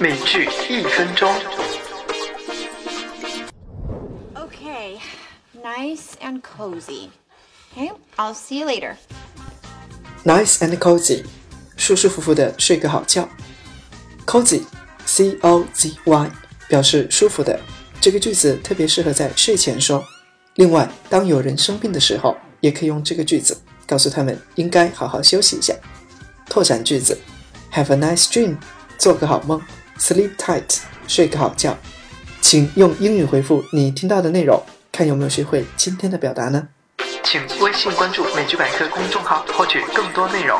美剧一分钟。Okay, nice and cozy. Okay, I'll see you later. Nice and cozy，舒舒服服的睡个好觉。Cozy，C O Z Y，表示舒服的。这个句子特别适合在睡前说。另外，当有人生病的时候，也可以用这个句子告诉他们应该好好休息一下。拓展句子：Have a nice dream，做个好梦；Sleep tight，睡个好觉。请用英语回复你听到的内容，看有没有学会今天的表达呢？请微信关注“美剧百科”公众号，获取更多内容。